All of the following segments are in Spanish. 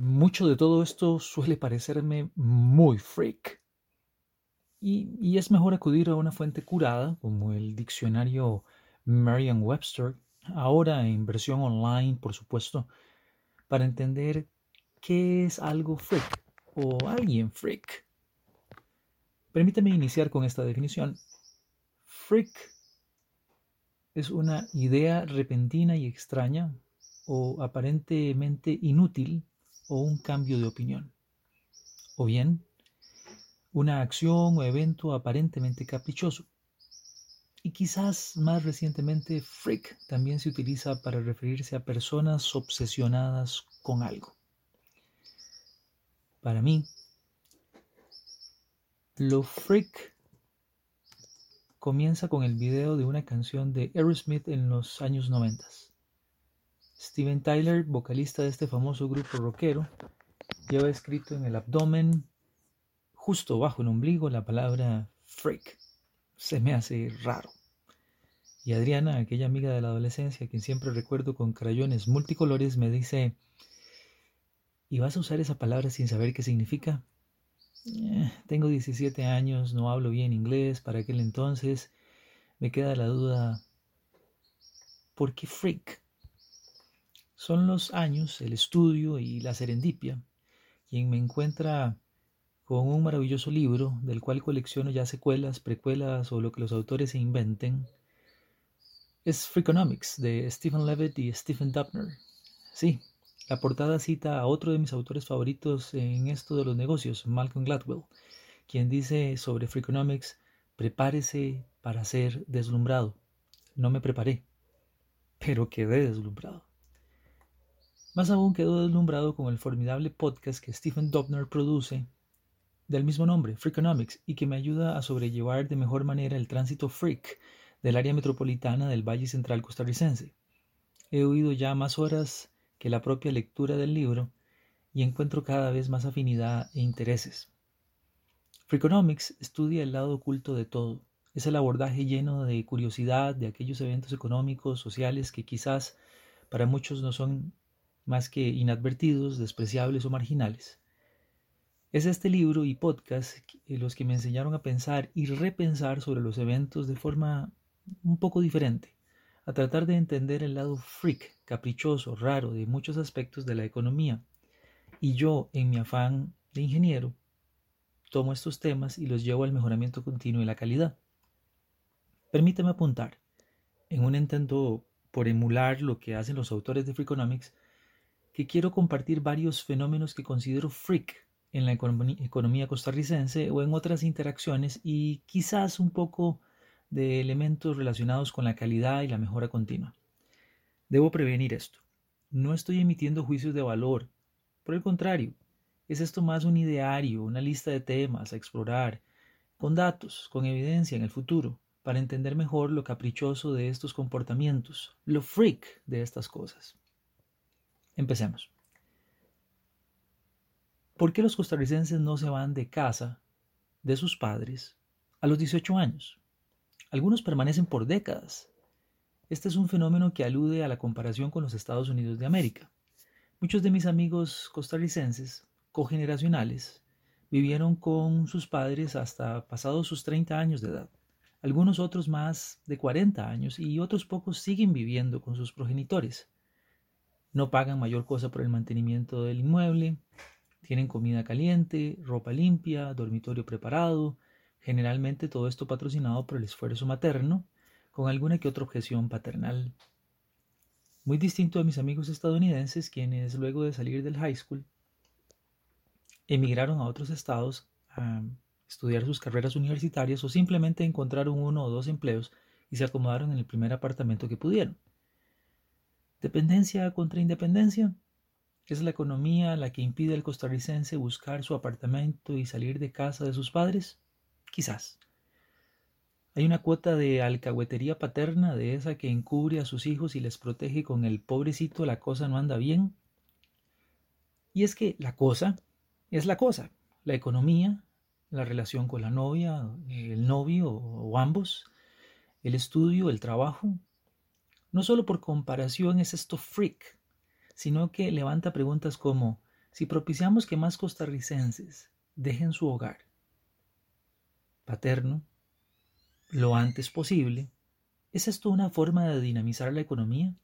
Mucho de todo esto suele parecerme muy freak. Y, es mejor acudir a una fuente curada como el diccionario Merriam-Webster, ahora en versión online, por supuesto, para entender qué es algo freak o alguien freak. Permítame iniciar con esta definición. Freak es una idea repentina y extraña o aparentemente inútil o un cambio de opinión. O bien, una acción o evento aparentemente caprichoso. Y quizás más recientemente, freak también se utiliza para referirse a personas obsesionadas con algo. Para mí, lo freak comienza con el video de una canción de Aerosmith en los años 90. Steven Tyler, vocalista de este famoso grupo rockero, lleva escrito en el abdomen, justo bajo el ombligo, la palabra freak. Se me hace raro. Y Adriana, aquella amiga de la adolescencia, quien siempre recuerdo con crayones multicolores, me dice, ¿y vas a usar esa palabra sin saber qué significa? Eh, tengo 17 años, no hablo bien inglés para aquel entonces. Me queda la duda, ¿por qué freak? Son los años, el estudio y la serendipia quien me encuentra con un maravilloso libro del cual colecciono ya secuelas, precuelas o lo que los autores se inventen. Es Freakonomics de Stephen Levitt y Stephen Dubner. Sí, la portada cita a otro de mis autores favoritos en esto de los negocios, Malcolm Gladwell, quien dice sobre Freakonomics, prepárese para ser deslumbrado. No me preparé, pero quedé deslumbrado. Más aún quedó deslumbrado con el formidable podcast que Stephen Dobner produce del mismo nombre, Freakonomics, y que me ayuda a sobrellevar de mejor manera el tránsito freak del área metropolitana del Valle Central costarricense. He oído ya más horas que la propia lectura del libro y encuentro cada vez más afinidad e intereses. Freakonomics estudia el lado oculto de todo. Es el abordaje lleno de curiosidad de aquellos eventos económicos, sociales que quizás para muchos no son más que inadvertidos, despreciables o marginales. Es este libro y podcast los que me enseñaron a pensar y repensar sobre los eventos de forma un poco diferente, a tratar de entender el lado freak, caprichoso, raro de muchos aspectos de la economía. Y yo, en mi afán de ingeniero, tomo estos temas y los llevo al mejoramiento continuo y la calidad. Permíteme apuntar, en un intento por emular lo que hacen los autores de Freakonomics, que quiero compartir varios fenómenos que considero freak en la economía costarricense o en otras interacciones y quizás un poco de elementos relacionados con la calidad y la mejora continua. Debo prevenir esto. No estoy emitiendo juicios de valor. Por el contrario, es esto más un ideario, una lista de temas a explorar, con datos, con evidencia en el futuro, para entender mejor lo caprichoso de estos comportamientos, lo freak de estas cosas. Empecemos. ¿Por qué los costarricenses no se van de casa de sus padres a los 18 años? Algunos permanecen por décadas. Este es un fenómeno que alude a la comparación con los Estados Unidos de América. Muchos de mis amigos costarricenses, cogeneracionales, vivieron con sus padres hasta pasados sus 30 años de edad. Algunos otros más de 40 años y otros pocos siguen viviendo con sus progenitores. No pagan mayor cosa por el mantenimiento del inmueble, tienen comida caliente, ropa limpia, dormitorio preparado, generalmente todo esto patrocinado por el esfuerzo materno, con alguna que otra objeción paternal. Muy distinto a mis amigos estadounidenses, quienes luego de salir del high school emigraron a otros estados a estudiar sus carreras universitarias o simplemente encontraron uno o dos empleos y se acomodaron en el primer apartamento que pudieron. Dependencia contra independencia. ¿Es la economía la que impide al costarricense buscar su apartamento y salir de casa de sus padres? Quizás. Hay una cuota de alcahuetería paterna de esa que encubre a sus hijos y les protege con el pobrecito la cosa no anda bien. Y es que la cosa es la cosa. La economía, la relación con la novia, el novio o ambos, el estudio, el trabajo. No solo por comparación es esto freak, sino que levanta preguntas como si propiciamos que más costarricenses dejen su hogar paterno, lo antes posible, ¿es esto una forma de dinamizar la economía?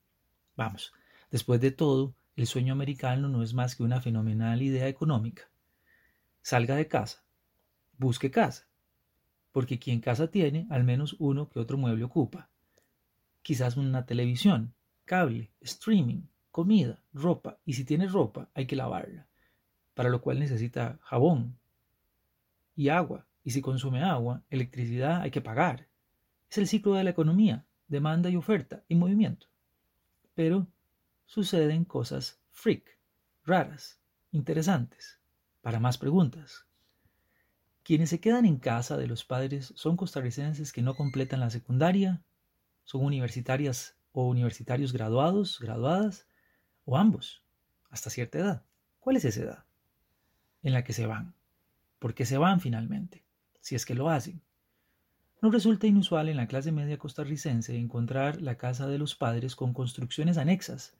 Vamos, después de todo, el sueño americano no es más que una fenomenal idea económica. Salga de casa, busque casa, porque quien casa tiene, al menos uno que otro mueble ocupa. Quizás una televisión, cable, streaming, comida, ropa, y si tiene ropa hay que lavarla, para lo cual necesita jabón y agua, y si consume agua, electricidad hay que pagar. Es el ciclo de la economía, demanda y oferta y movimiento. Pero suceden cosas freak, raras, interesantes. Para más preguntas. Quienes se quedan en casa de los padres son costarricenses que no completan la secundaria, son universitarias o universitarios graduados, graduadas, o ambos, hasta cierta edad. ¿Cuál es esa edad? En la que se van. ¿Por qué se van finalmente? si es que lo hacen. No resulta inusual en la clase media costarricense encontrar la casa de los padres con construcciones anexas,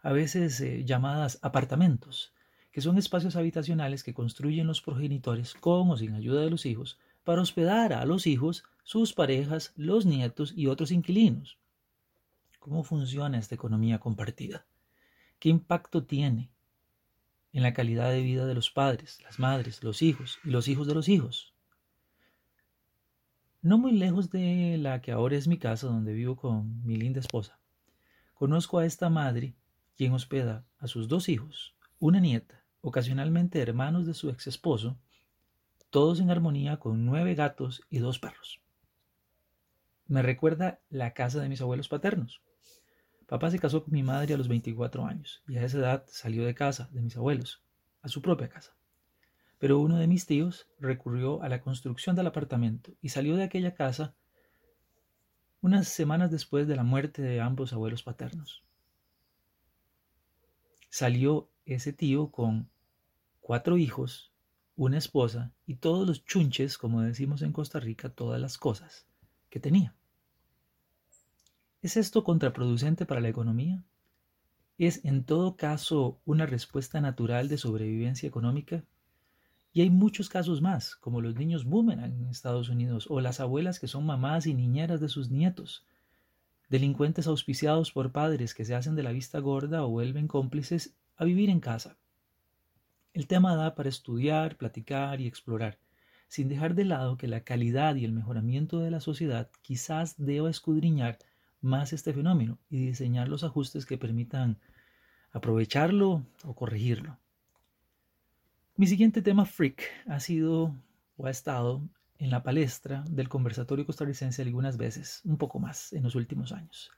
a veces eh, llamadas apartamentos, que son espacios habitacionales que construyen los progenitores con o sin ayuda de los hijos para hospedar a los hijos, sus parejas, los nietos y otros inquilinos. ¿Cómo funciona esta economía compartida? ¿Qué impacto tiene en la calidad de vida de los padres, las madres, los hijos y los hijos de los hijos? no muy lejos de la que ahora es mi casa donde vivo con mi linda esposa. Conozco a esta madre, quien hospeda a sus dos hijos, una nieta, ocasionalmente hermanos de su ex esposo, todos en armonía con nueve gatos y dos perros. Me recuerda la casa de mis abuelos paternos. Papá se casó con mi madre a los 24 años y a esa edad salió de casa de mis abuelos, a su propia casa pero uno de mis tíos recurrió a la construcción del apartamento y salió de aquella casa unas semanas después de la muerte de ambos abuelos paternos. Salió ese tío con cuatro hijos, una esposa y todos los chunches, como decimos en Costa Rica, todas las cosas que tenía. ¿Es esto contraproducente para la economía? ¿Es en todo caso una respuesta natural de sobrevivencia económica y hay muchos casos más, como los niños boomerang en Estados Unidos o las abuelas que son mamás y niñeras de sus nietos, delincuentes auspiciados por padres que se hacen de la vista gorda o vuelven cómplices a vivir en casa. El tema da para estudiar, platicar y explorar, sin dejar de lado que la calidad y el mejoramiento de la sociedad quizás deba escudriñar más este fenómeno y diseñar los ajustes que permitan aprovecharlo o corregirlo. Mi siguiente tema freak ha sido o ha estado en la palestra del conversatorio costarricense algunas veces, un poco más en los últimos años.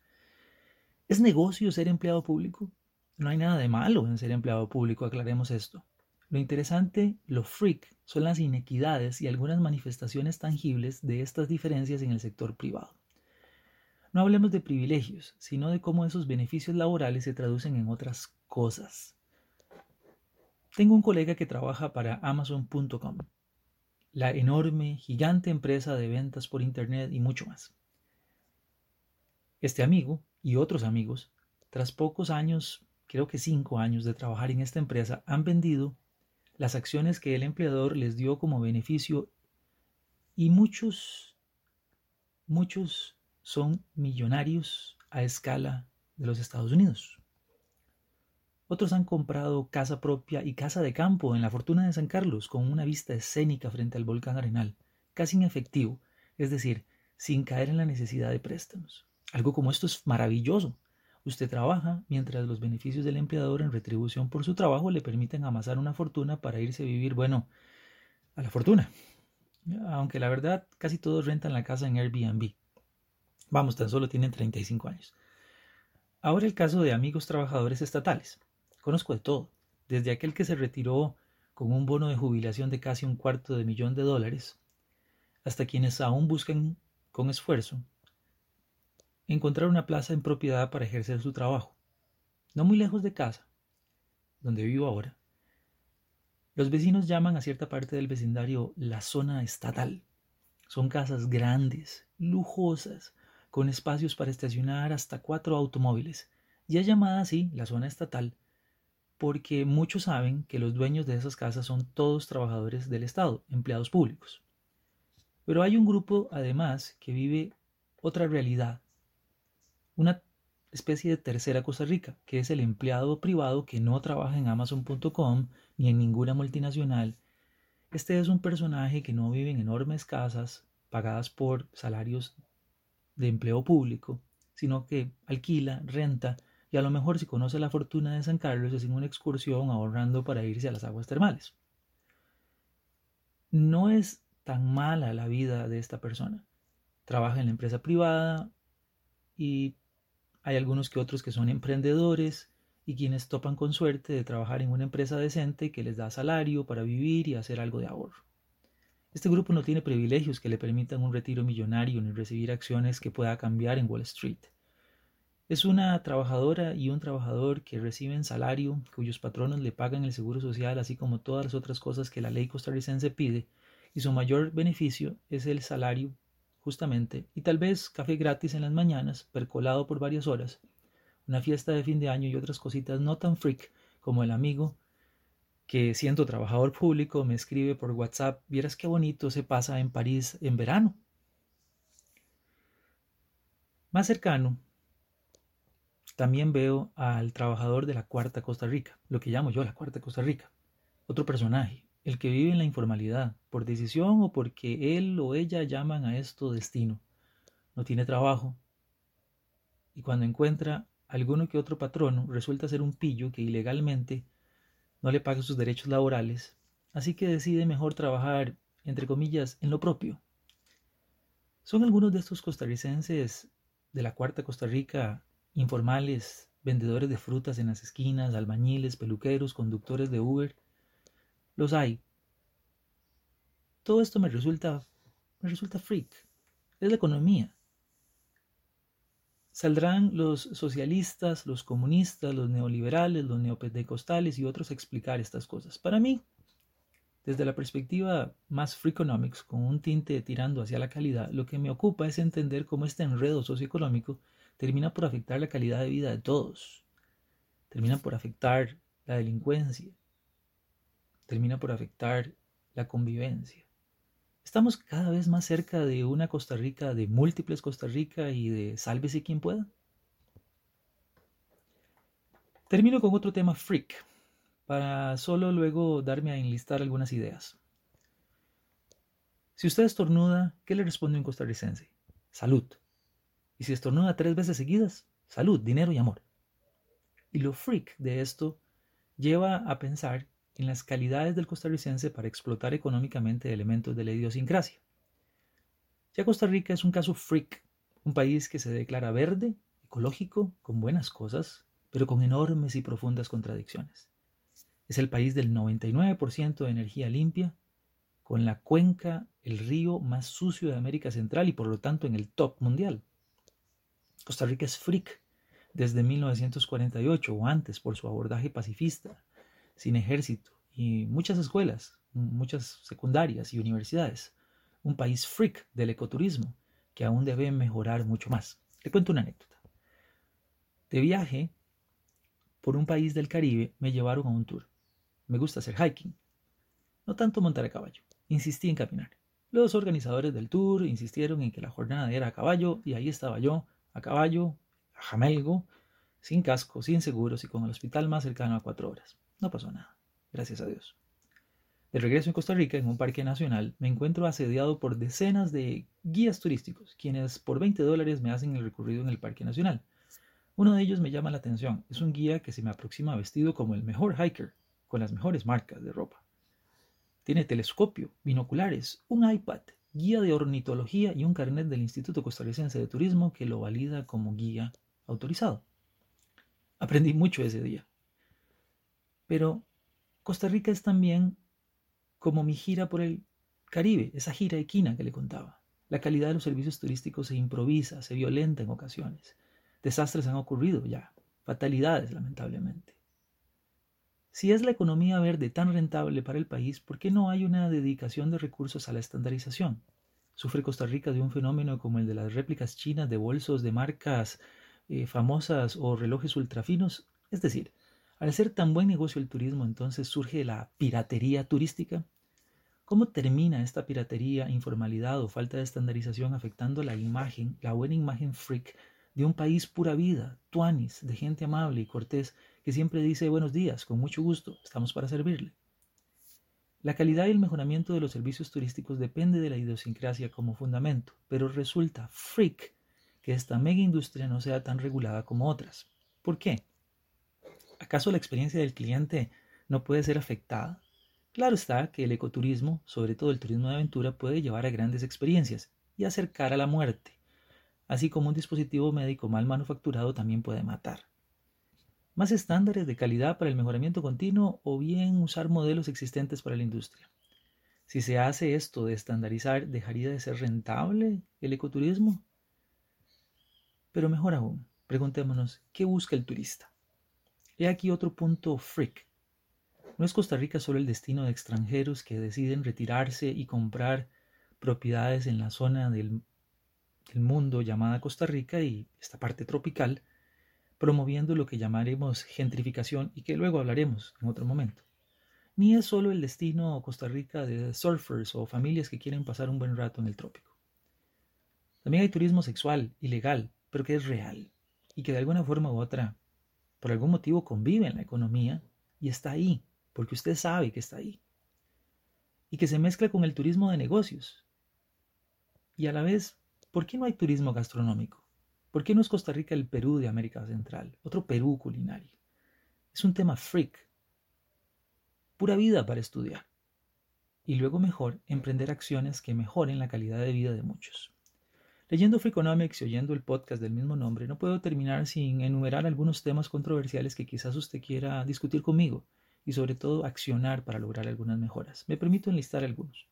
¿Es negocio ser empleado público? No hay nada de malo en ser empleado público, aclaremos esto. Lo interesante, lo freak, son las inequidades y algunas manifestaciones tangibles de estas diferencias en el sector privado. No hablemos de privilegios, sino de cómo esos beneficios laborales se traducen en otras cosas. Tengo un colega que trabaja para Amazon.com, la enorme, gigante empresa de ventas por Internet y mucho más. Este amigo y otros amigos, tras pocos años, creo que cinco años de trabajar en esta empresa, han vendido las acciones que el empleador les dio como beneficio y muchos, muchos son millonarios a escala de los Estados Unidos. Otros han comprado casa propia y casa de campo en la Fortuna de San Carlos con una vista escénica frente al volcán Arenal, casi en efectivo, es decir, sin caer en la necesidad de préstamos. Algo como esto es maravilloso. Usted trabaja mientras los beneficios del empleador en retribución por su trabajo le permiten amasar una fortuna para irse a vivir, bueno, a la fortuna. Aunque la verdad casi todos rentan la casa en Airbnb. Vamos, tan solo tienen 35 años. Ahora el caso de amigos trabajadores estatales. Conozco de todo, desde aquel que se retiró con un bono de jubilación de casi un cuarto de millón de dólares, hasta quienes aún buscan con esfuerzo encontrar una plaza en propiedad para ejercer su trabajo, no muy lejos de casa, donde vivo ahora. Los vecinos llaman a cierta parte del vecindario la zona estatal. Son casas grandes, lujosas, con espacios para estacionar hasta cuatro automóviles, y es llamada así la zona estatal porque muchos saben que los dueños de esas casas son todos trabajadores del Estado, empleados públicos. Pero hay un grupo además que vive otra realidad, una especie de tercera Costa Rica, que es el empleado privado que no trabaja en amazon.com ni en ninguna multinacional. Este es un personaje que no vive en enormes casas pagadas por salarios de empleo público, sino que alquila, renta y a lo mejor si conoce la fortuna de San Carlos en una excursión ahorrando para irse a las aguas termales. No es tan mala la vida de esta persona. Trabaja en la empresa privada y hay algunos que otros que son emprendedores y quienes topan con suerte de trabajar en una empresa decente que les da salario para vivir y hacer algo de ahorro. Este grupo no tiene privilegios que le permitan un retiro millonario ni recibir acciones que pueda cambiar en Wall Street. Es una trabajadora y un trabajador que reciben salario, cuyos patronos le pagan el seguro social, así como todas las otras cosas que la ley costarricense pide, y su mayor beneficio es el salario, justamente, y tal vez café gratis en las mañanas, percolado por varias horas, una fiesta de fin de año y otras cositas no tan freak como el amigo que siendo trabajador público me escribe por WhatsApp, vieras qué bonito se pasa en París en verano. Más cercano, también veo al trabajador de la Cuarta Costa Rica, lo que llamo yo la Cuarta Costa Rica. Otro personaje, el que vive en la informalidad, por decisión o porque él o ella llaman a esto destino. No tiene trabajo. Y cuando encuentra alguno que otro patrono, resulta ser un pillo que ilegalmente no le paga sus derechos laborales, así que decide mejor trabajar, entre comillas, en lo propio. Son algunos de estos costarricenses de la Cuarta Costa Rica informales, vendedores de frutas en las esquinas, albañiles, peluqueros, conductores de Uber. Los hay. Todo esto me resulta, me resulta freak. Es la economía. Saldrán los socialistas, los comunistas, los neoliberales, los neopentecostales y otros a explicar estas cosas. Para mí, desde la perspectiva más freakonomics, con un tinte tirando hacia la calidad, lo que me ocupa es entender cómo este enredo socioeconómico termina por afectar la calidad de vida de todos, termina por afectar la delincuencia, termina por afectar la convivencia. Estamos cada vez más cerca de una Costa Rica, de múltiples Costa Rica y de sálvese quien pueda. Termino con otro tema freak, para solo luego darme a enlistar algunas ideas. Si usted estornuda, ¿qué le responde un costarricense? Salud. Y si estornuda tres veces seguidas, salud, dinero y amor. Y lo freak de esto lleva a pensar en las calidades del costarricense para explotar económicamente elementos de la idiosincrasia. Ya Costa Rica es un caso freak, un país que se declara verde, ecológico, con buenas cosas, pero con enormes y profundas contradicciones. Es el país del 99% de energía limpia, con la cuenca, el río más sucio de América Central y por lo tanto en el top mundial. Costa Rica es freak desde 1948 o antes por su abordaje pacifista, sin ejército y muchas escuelas, muchas secundarias y universidades. Un país freak del ecoturismo que aún debe mejorar mucho más. Le cuento una anécdota. De viaje por un país del Caribe me llevaron a un tour. Me gusta hacer hiking. No tanto montar a caballo. Insistí en caminar. Los organizadores del tour insistieron en que la jornada era a caballo y ahí estaba yo a caballo, a jamelgo, sin casco, sin seguros y con el hospital más cercano a cuatro horas. No pasó nada, gracias a Dios. De regreso en Costa Rica, en un parque nacional, me encuentro asediado por decenas de guías turísticos, quienes por 20 dólares me hacen el recorrido en el parque nacional. Uno de ellos me llama la atención, es un guía que se me aproxima vestido como el mejor hiker, con las mejores marcas de ropa. Tiene telescopio, binoculares, un iPad guía de ornitología y un carnet del Instituto Costarricense de Turismo que lo valida como guía autorizado. Aprendí mucho ese día. Pero Costa Rica es también como mi gira por el Caribe, esa gira equina que le contaba. La calidad de los servicios turísticos se improvisa, se violenta en ocasiones. Desastres han ocurrido ya, fatalidades lamentablemente. Si es la economía verde tan rentable para el país, ¿por qué no hay una dedicación de recursos a la estandarización? ¿Sufre Costa Rica de un fenómeno como el de las réplicas chinas de bolsos de marcas eh, famosas o relojes ultrafinos? Es decir, al ser tan buen negocio el turismo, entonces surge la piratería turística. ¿Cómo termina esta piratería, informalidad o falta de estandarización afectando la imagen, la buena imagen freak de un país pura vida, tuanis, de gente amable y cortés que siempre dice buenos días, con mucho gusto, estamos para servirle? La calidad y el mejoramiento de los servicios turísticos depende de la idiosincrasia como fundamento, pero resulta freak que esta mega industria no sea tan regulada como otras. ¿Por qué? ¿Acaso la experiencia del cliente no puede ser afectada? Claro está que el ecoturismo, sobre todo el turismo de aventura, puede llevar a grandes experiencias y acercar a la muerte, así como un dispositivo médico mal manufacturado también puede matar. Más estándares de calidad para el mejoramiento continuo o bien usar modelos existentes para la industria. Si se hace esto de estandarizar, ¿dejaría de ser rentable el ecoturismo? Pero mejor aún, preguntémonos, ¿qué busca el turista? He aquí otro punto freak. No es Costa Rica solo el destino de extranjeros que deciden retirarse y comprar propiedades en la zona del, del mundo llamada Costa Rica y esta parte tropical, promoviendo lo que llamaremos gentrificación y que luego hablaremos en otro momento. Ni es solo el destino Costa Rica de surfers o familias que quieren pasar un buen rato en el trópico. También hay turismo sexual, ilegal, pero que es real y que de alguna forma u otra por algún motivo convive en la economía y está ahí, porque usted sabe que está ahí. Y que se mezcla con el turismo de negocios. Y a la vez, ¿por qué no hay turismo gastronómico? ¿Por qué no es Costa Rica el Perú de América Central? Otro Perú culinario. Es un tema freak. Pura vida para estudiar. Y luego mejor emprender acciones que mejoren la calidad de vida de muchos. Leyendo Freakonomics y oyendo el podcast del mismo nombre, no puedo terminar sin enumerar algunos temas controversiales que quizás usted quiera discutir conmigo y sobre todo accionar para lograr algunas mejoras. Me permito enlistar algunos.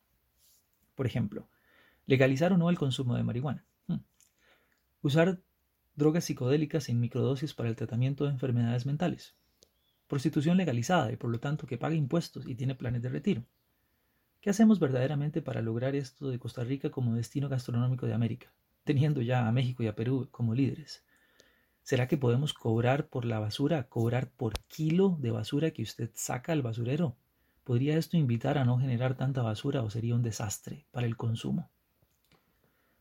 Por ejemplo, legalizar o no el consumo de marihuana. Hmm. Usar drogas psicodélicas en microdosis para el tratamiento de enfermedades mentales. Prostitución legalizada y por lo tanto que paga impuestos y tiene planes de retiro. ¿Qué hacemos verdaderamente para lograr esto de Costa Rica como destino gastronómico de América? Teniendo ya a México y a Perú como líderes. ¿Será que podemos cobrar por la basura, cobrar por kilo de basura que usted saca al basurero? ¿Podría esto invitar a no generar tanta basura o sería un desastre para el consumo?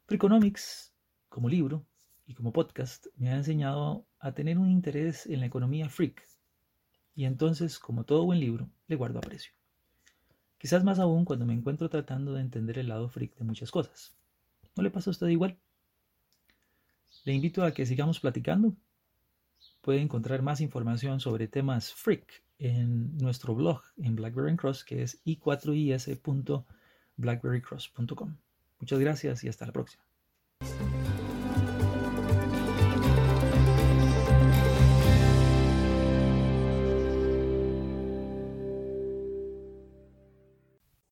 Freakonomics, como libro y como podcast, me ha enseñado a tener un interés en la economía freak. Y entonces, como todo buen libro, le guardo aprecio. Quizás más aún cuando me encuentro tratando de entender el lado freak de muchas cosas. ¿No le pasa a usted igual? Le invito a que sigamos platicando. Puede encontrar más información sobre temas freak en nuestro blog en BlackBerry Cross, que es i4is.blackberrycross.com. Muchas gracias y hasta la próxima.